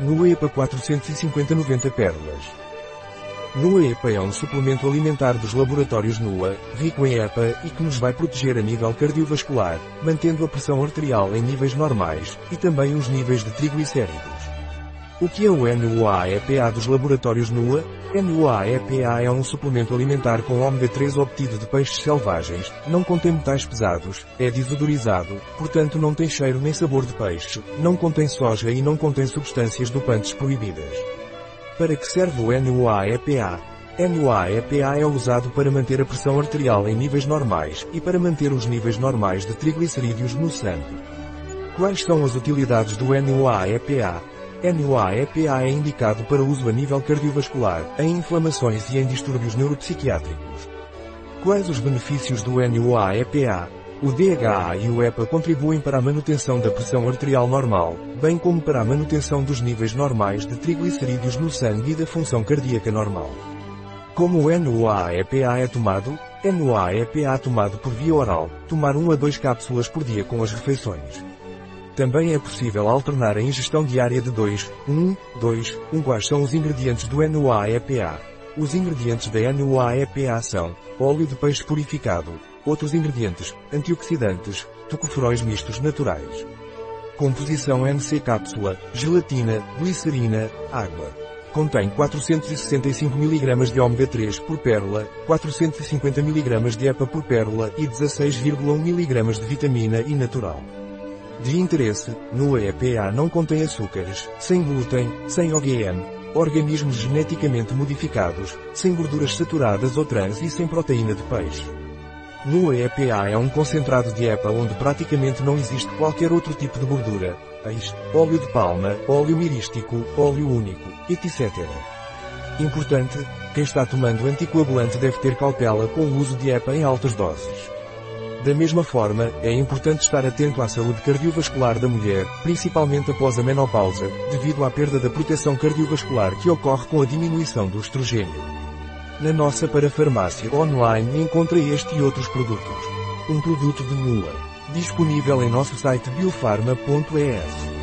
Nua EPA 450-90 pérolas. Nua EPA é um suplemento alimentar dos laboratórios Nua, rico em EPA e que nos vai proteger a nível cardiovascular, mantendo a pressão arterial em níveis normais, e também os níveis de triglicéridos. O que é o NUA-EPA dos laboratórios NUA? NUA-EPA é um suplemento alimentar com ômega 3 obtido de peixes selvagens, não contém metais pesados, é desodorizado, portanto não tem cheiro nem sabor de peixe, não contém soja e não contém substâncias dopantes proibidas. Para que serve o NUA-EPA? NUA-EPA é usado para manter a pressão arterial em níveis normais e para manter os níveis normais de triglicerídeos no sangue. Quais são as utilidades do NUA-EPA? NUA-EPA é indicado para uso a nível cardiovascular, em inflamações e em distúrbios neuropsiquiátricos. Quais os benefícios do NUA-EPA? O DHA e o EPA contribuem para a manutenção da pressão arterial normal, bem como para a manutenção dos níveis normais de triglicerídeos no sangue e da função cardíaca normal. Como o NUA-EPA é tomado? NUA-EPA tomado por via oral, tomar 1 a 2 cápsulas por dia com as refeições. Também é possível alternar a ingestão diária de 2, 1, 2, 1. Quais são os ingredientes do NUA-EPA? Os ingredientes da NUA-EPA são óleo de peixe purificado, outros ingredientes, antioxidantes, tocoferóis mistos naturais. Composição NC cápsula, gelatina, glicerina, água. Contém 465 mg de ômega 3 por pérola, 450 mg de EPA por pérola e 16,1 mg de vitamina E natural. De interesse, no EPA não contém açúcares, sem glúten, sem OGM, organismos geneticamente modificados, sem gorduras saturadas ou trans e sem proteína de peixe. No EPA é um concentrado de EPA onde praticamente não existe qualquer outro tipo de gordura, eis, óleo de palma, óleo mirístico, óleo único, etc. Importante, quem está tomando anticoagulante deve ter cautela com o uso de EPA em altas doses. Da mesma forma, é importante estar atento à saúde cardiovascular da mulher, principalmente após a menopausa, devido à perda da proteção cardiovascular que ocorre com a diminuição do estrogênio. Na nossa parafarmácia online encontra este e outros produtos. Um produto de Nua. Disponível em nosso site biofarma.es.